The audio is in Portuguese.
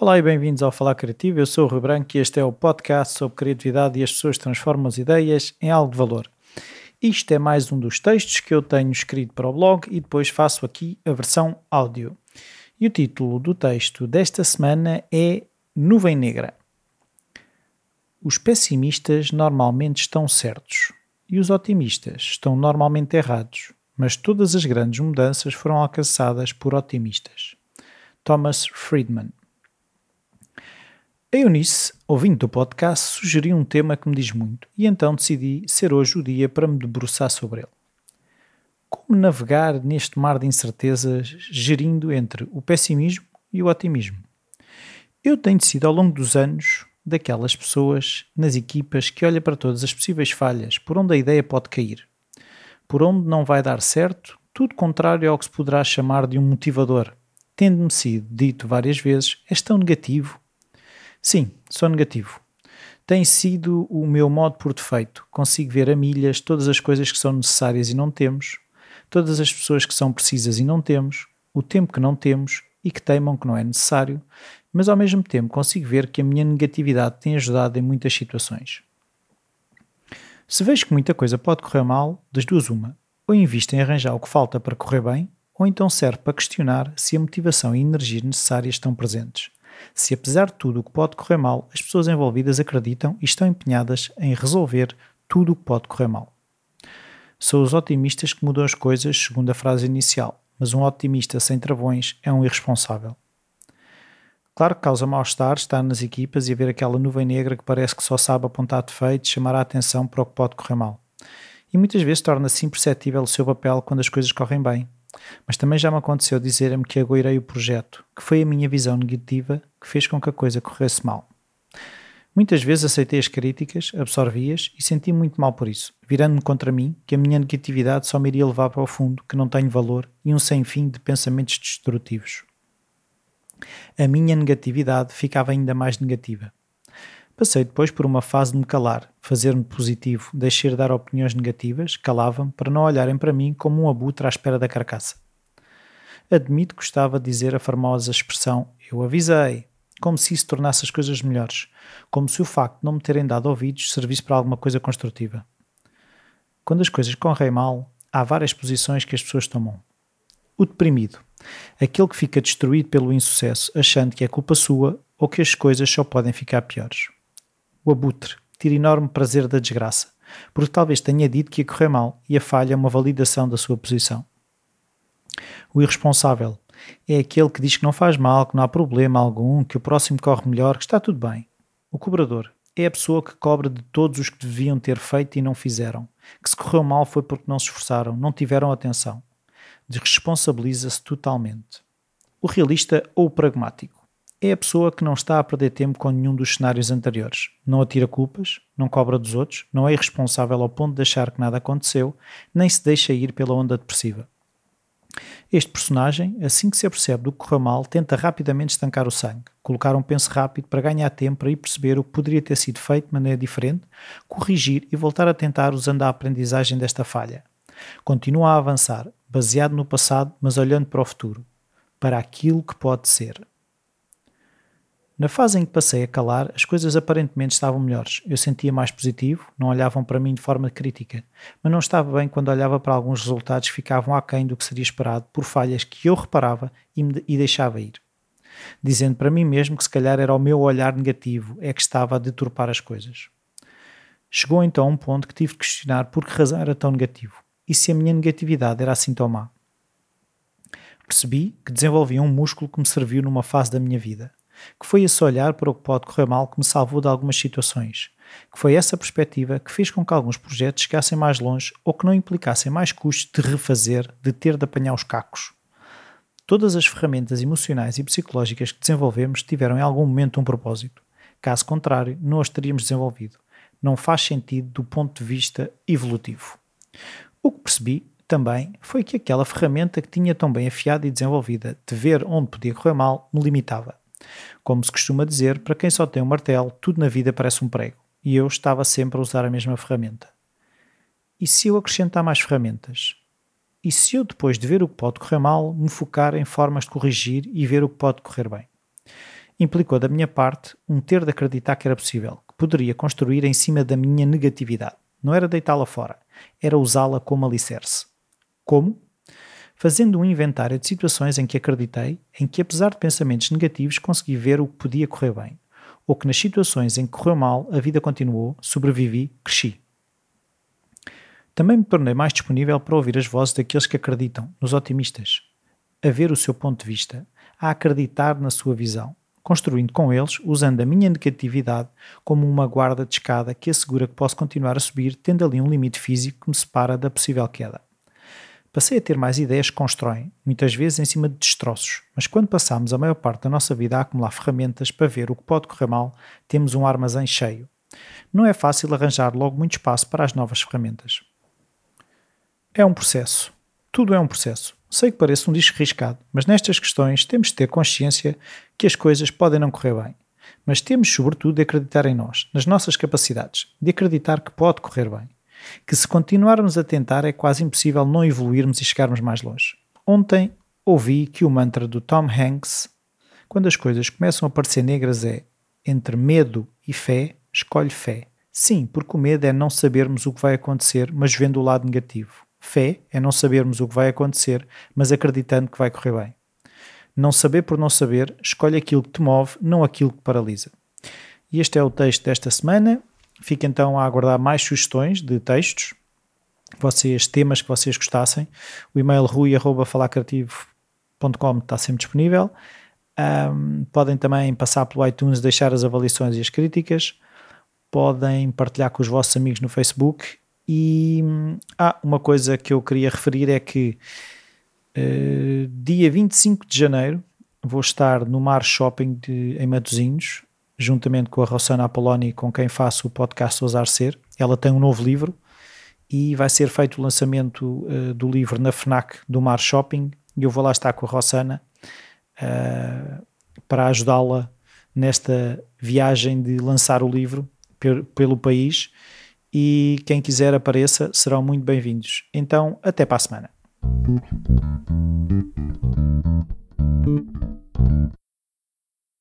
Olá e bem-vindos ao Falar Criativo. Eu sou o Rui Branco e este é o podcast sobre criatividade e as pessoas transformam as ideias em algo de valor. Isto é mais um dos textos que eu tenho escrito para o blog e depois faço aqui a versão áudio. E o título do texto desta semana é Nuvem Negra. Os pessimistas normalmente estão certos e os otimistas estão normalmente errados, mas todas as grandes mudanças foram alcançadas por otimistas. Thomas Friedman a Eunice, ouvindo do podcast, sugeriu um tema que me diz muito e então decidi ser hoje o dia para me debruçar sobre ele. Como navegar neste mar de incertezas, gerindo entre o pessimismo e o otimismo? Eu tenho sido ao longo dos anos daquelas pessoas nas equipas que olha para todas as possíveis falhas, por onde a ideia pode cair, por onde não vai dar certo, tudo contrário ao que se poderá chamar de um motivador. Tendo-me sido dito várias vezes, és tão negativo, Sim, sou negativo. Tem sido o meu modo por defeito. Consigo ver a milhas todas as coisas que são necessárias e não temos, todas as pessoas que são precisas e não temos, o tempo que não temos e que teimam que não é necessário, mas ao mesmo tempo consigo ver que a minha negatividade tem ajudado em muitas situações. Se vejo que muita coisa pode correr mal, das duas uma, ou invisto em arranjar o que falta para correr bem, ou então serve para questionar se a motivação e energia necessárias estão presentes se apesar de tudo o que pode correr mal, as pessoas envolvidas acreditam e estão empenhadas em resolver tudo o que pode correr mal. São os otimistas que mudam as coisas, segundo a frase inicial, mas um otimista sem travões é um irresponsável. Claro que causa mal-estar estar nas equipas e ver aquela nuvem negra que parece que só sabe apontar defeitos chamar a atenção para o que pode correr mal. E muitas vezes torna-se imperceptível o seu papel quando as coisas correm bem, mas também já me aconteceu dizer-me que agoirei o projeto, que foi a minha visão negativa que fez com que a coisa corresse mal. Muitas vezes aceitei as críticas, absorvi-as e senti muito mal por isso, virando-me contra mim que a minha negatividade só me iria levar para o fundo, que não tenho valor e um sem fim de pensamentos destrutivos. A minha negatividade ficava ainda mais negativa. Passei depois por uma fase de me calar, fazer-me positivo, deixar de dar opiniões negativas, calava-me para não olharem para mim como um abutre à espera da carcaça. Admito que gostava de dizer a famosa expressão eu avisei, como se isso tornasse as coisas melhores, como se o facto de não me terem dado ouvidos servisse para alguma coisa construtiva. Quando as coisas correm mal, há várias posições que as pessoas tomam. O deprimido, aquele que fica destruído pelo insucesso, achando que é culpa sua ou que as coisas só podem ficar piores o abutre, tira enorme prazer da desgraça, porque talvez tenha dito que ia correr mal e a falha é uma validação da sua posição. O irresponsável é aquele que diz que não faz mal, que não há problema algum, que o próximo corre melhor, que está tudo bem. O cobrador é a pessoa que cobra de todos os que deviam ter feito e não fizeram, que se correu mal foi porque não se esforçaram, não tiveram atenção. Desresponsabiliza-se totalmente. O realista ou o pragmático é a pessoa que não está a perder tempo com nenhum dos cenários anteriores. Não atira culpas, não cobra dos outros, não é irresponsável ao ponto de achar que nada aconteceu, nem se deixa ir pela onda depressiva. Este personagem, assim que se apercebe do que correu mal, tenta rapidamente estancar o sangue, colocar um penso rápido para ganhar tempo ir perceber o que poderia ter sido feito de maneira diferente, corrigir e voltar a tentar usando a aprendizagem desta falha. Continua a avançar, baseado no passado, mas olhando para o futuro, para aquilo que pode ser. Na fase em que passei a calar, as coisas aparentemente estavam melhores. Eu sentia mais positivo, não olhavam para mim de forma crítica, mas não estava bem quando olhava para alguns resultados que ficavam aquém do que seria esperado por falhas que eu reparava e, me, e deixava ir. Dizendo para mim mesmo que se calhar era o meu olhar negativo é que estava a deturpar as coisas. Chegou então um ponto que tive de questionar por que razão era tão negativo e se a minha negatividade era assim tão má. Percebi que desenvolvia um músculo que me serviu numa fase da minha vida que foi esse olhar para o que pode correr mal que me salvou de algumas situações, que foi essa perspectiva que fez com que alguns projetos chegassem mais longe ou que não implicassem mais custos de refazer, de ter de apanhar os cacos. Todas as ferramentas emocionais e psicológicas que desenvolvemos tiveram em algum momento um propósito. Caso contrário, não as teríamos desenvolvido. Não faz sentido do ponto de vista evolutivo. O que percebi também foi que aquela ferramenta que tinha tão bem afiada e desenvolvida de ver onde podia correr mal me limitava. Como se costuma dizer, para quem só tem um martelo, tudo na vida parece um prego. E eu estava sempre a usar a mesma ferramenta. E se eu acrescentar mais ferramentas? E se eu, depois de ver o que pode correr mal, me focar em formas de corrigir e ver o que pode correr bem? Implicou da minha parte um ter de acreditar que era possível, que poderia construir em cima da minha negatividade. Não era deitá-la fora, era usá-la como alicerce. Como? Fazendo um inventário de situações em que acreditei, em que apesar de pensamentos negativos consegui ver o que podia correr bem, ou que nas situações em que correu mal a vida continuou, sobrevivi, cresci. Também me tornei mais disponível para ouvir as vozes daqueles que acreditam, nos otimistas, a ver o seu ponto de vista, a acreditar na sua visão, construindo com eles, usando a minha negatividade como uma guarda de escada que assegura que posso continuar a subir, tendo ali um limite físico que me separa da possível queda. Passei a ter mais ideias que constroem, muitas vezes em cima de destroços, mas quando passamos a maior parte da nossa vida a acumular ferramentas para ver o que pode correr mal, temos um armazém cheio. Não é fácil arranjar logo muito espaço para as novas ferramentas. É um processo. Tudo é um processo. Sei que parece um disco riscado, mas nestas questões temos de ter consciência que as coisas podem não correr bem. Mas temos, sobretudo, de acreditar em nós, nas nossas capacidades, de acreditar que pode correr bem. Que se continuarmos a tentar é quase impossível não evoluirmos e chegarmos mais longe. Ontem ouvi que o mantra do Tom Hanks, quando as coisas começam a parecer negras, é entre medo e fé, escolhe fé. Sim, porque o medo é não sabermos o que vai acontecer, mas vendo o lado negativo. Fé é não sabermos o que vai acontecer, mas acreditando que vai correr bem. Não saber por não saber, escolhe aquilo que te move, não aquilo que paralisa. E este é o texto desta semana. Fica então a aguardar mais sugestões de textos, vocês, temas que vocês gostassem. O e-mail rui.falacreativo.com está sempre disponível. Um, podem também passar pelo iTunes, deixar as avaliações e as críticas. Podem partilhar com os vossos amigos no Facebook e ah, uma coisa que eu queria referir é que uh, dia 25 de janeiro vou estar no Mar Shopping de, em Matosinhos, juntamente com a Rossana Apoloni, com quem faço o podcast Ousar Ser. Ela tem um novo livro e vai ser feito o lançamento uh, do livro na FNAC do Mar Shopping e eu vou lá estar com a Rossana uh, para ajudá-la nesta viagem de lançar o livro pelo país e quem quiser apareça serão muito bem-vindos. Então, até para a semana.